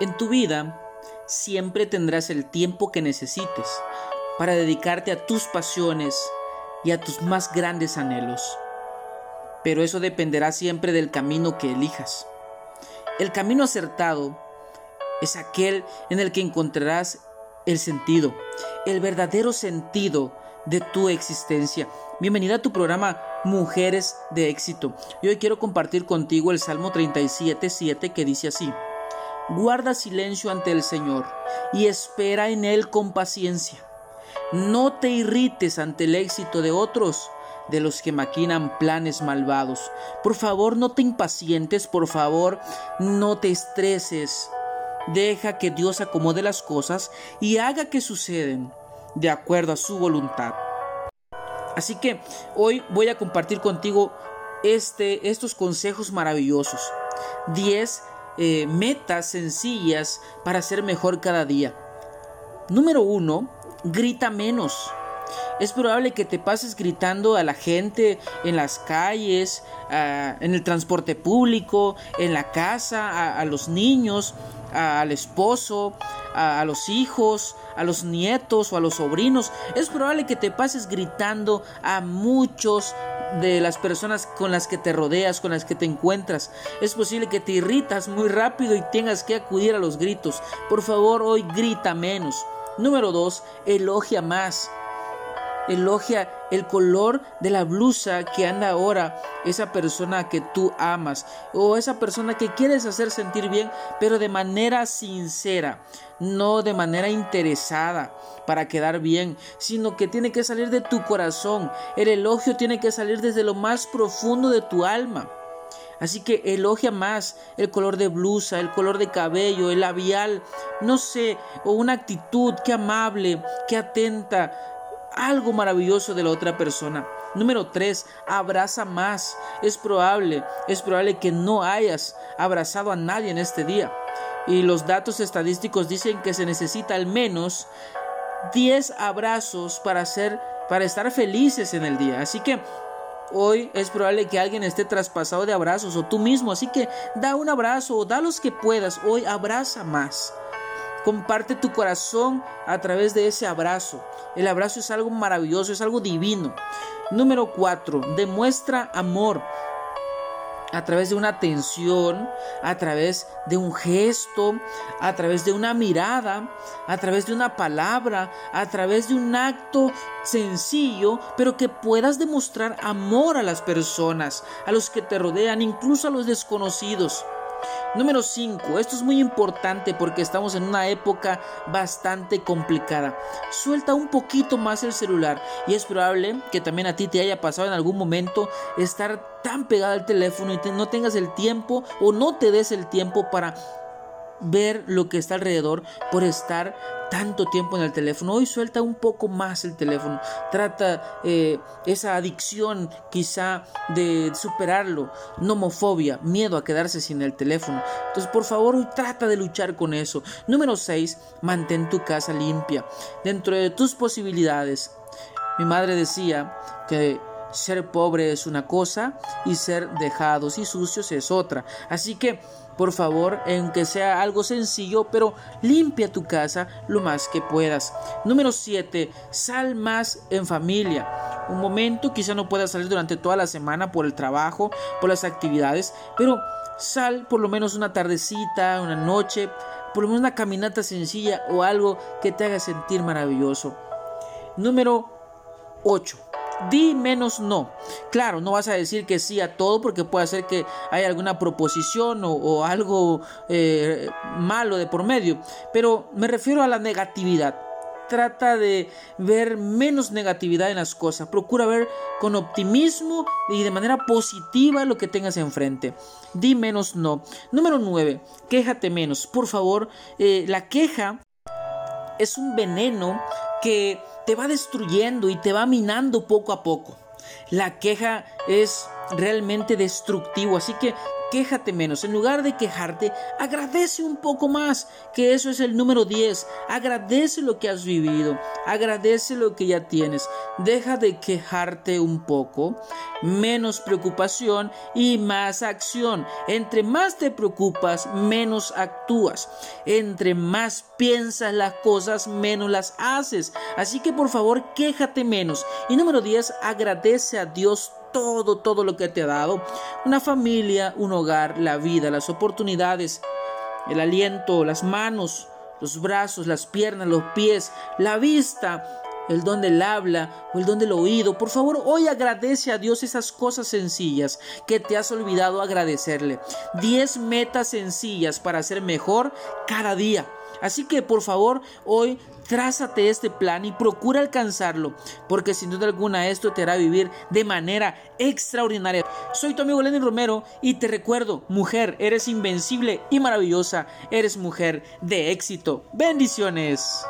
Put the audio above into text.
En tu vida siempre tendrás el tiempo que necesites para dedicarte a tus pasiones y a tus más grandes anhelos. Pero eso dependerá siempre del camino que elijas. El camino acertado es aquel en el que encontrarás el sentido, el verdadero sentido de tu existencia. Bienvenida a tu programa Mujeres de Éxito. Y hoy quiero compartir contigo el Salmo 37, 7 que dice así guarda silencio ante el Señor y espera en Él con paciencia. No te irrites ante el éxito de otros, de los que maquinan planes malvados. Por favor, no te impacientes, por favor, no te estreses. Deja que Dios acomode las cosas y haga que suceden de acuerdo a su voluntad. Así que hoy voy a compartir contigo este, estos consejos maravillosos. 10 eh, metas sencillas para ser mejor cada día. Número uno, grita menos. Es probable que te pases gritando a la gente en las calles, en el transporte público, en la casa, a, los niños, al esposo, a, los hijos, a los nietos o a los sobrinos. Es probable que te pases gritando a muchos de las personas con las que te rodeas, con las que te encuentras. Es posible que te irritas muy rápido y tengas que acudir a los gritos. Por favor, hoy grita menos. Número 2. Elogia más. Elogia el color de la blusa que anda ahora esa persona que tú amas o esa persona que quieres hacer sentir bien, pero de manera sincera, no de manera interesada para quedar bien, sino que tiene que salir de tu corazón. El elogio tiene que salir desde lo más profundo de tu alma. Así que elogia más el color de blusa, el color de cabello, el labial, no sé, o una actitud que amable, que atenta, algo maravilloso de la otra persona. Número 3, abraza más. Es probable, es probable que no hayas abrazado a nadie en este día. Y los datos estadísticos dicen que se necesita al menos 10 abrazos para hacer para estar felices en el día. Así que hoy es probable que alguien esté traspasado de abrazos o tú mismo, así que da un abrazo o da los que puedas. Hoy abraza más. Comparte tu corazón a través de ese abrazo. El abrazo es algo maravilloso, es algo divino. Número 4. Demuestra amor a través de una atención, a través de un gesto, a través de una mirada, a través de una palabra, a través de un acto sencillo, pero que puedas demostrar amor a las personas, a los que te rodean, incluso a los desconocidos. Número 5. Esto es muy importante porque estamos en una época bastante complicada. Suelta un poquito más el celular y es probable que también a ti te haya pasado en algún momento estar tan pegado al teléfono y no tengas el tiempo o no te des el tiempo para ver lo que está alrededor por estar tanto tiempo en el teléfono. Hoy suelta un poco más el teléfono. Trata eh, esa adicción quizá de superarlo. Nomofobia, miedo a quedarse sin el teléfono. Entonces, por favor, hoy trata de luchar con eso. Número 6. Mantén tu casa limpia. Dentro de tus posibilidades. Mi madre decía que ser pobre es una cosa y ser dejados y sucios es otra. Así que, por favor, aunque sea algo sencillo, pero limpia tu casa lo más que puedas. Número 7. Sal más en familia. Un momento, quizá no puedas salir durante toda la semana por el trabajo, por las actividades, pero sal por lo menos una tardecita, una noche, por lo menos una caminata sencilla o algo que te haga sentir maravilloso. Número 8 Di menos no. Claro, no vas a decir que sí a todo porque puede ser que haya alguna proposición o, algo eh, malo de por medio. Pero me refiero a la negatividad. Trata de ver menos negatividad en las cosas. Procura ver con optimismo y de manera positiva lo que tengas enfrente. Di menos no. Número 9. Quéjate menos. Por favor, eh, la queja es un veneno que te va destruyendo y te va minando poco a poco. La queja es realmente destructivo. Así que quéjate menos. En lugar de quejarte, agradece un poco más, que eso es el número 10. Agradece lo que has vivido, agradece lo que ya tienes. Deja de quejarte un poco, menos preocupación y más acción. Entre más te preocupas, menos actúas. Entre más piensas las cosas, menos las haces. Así que por favor, quéjate menos. Y número 10, agradece a Dios todo, todo lo que te ha dado. Una familia, un hogar, la vida, las oportunidades, el aliento, las manos, los brazos, las piernas, los pies, la vista, el don del habla o el don del oído. Por favor, hoy agradece a Dios esas cosas sencillas que te has olvidado agradecerle. Diez metas sencillas para ser mejor cada día. Así que por favor, hoy trázate este plan y procura alcanzarlo, porque sin duda alguna esto te hará vivir de manera extraordinaria. Soy tu amigo Lenny Romero y te recuerdo, mujer, eres invencible y maravillosa, eres mujer de éxito. Bendiciones.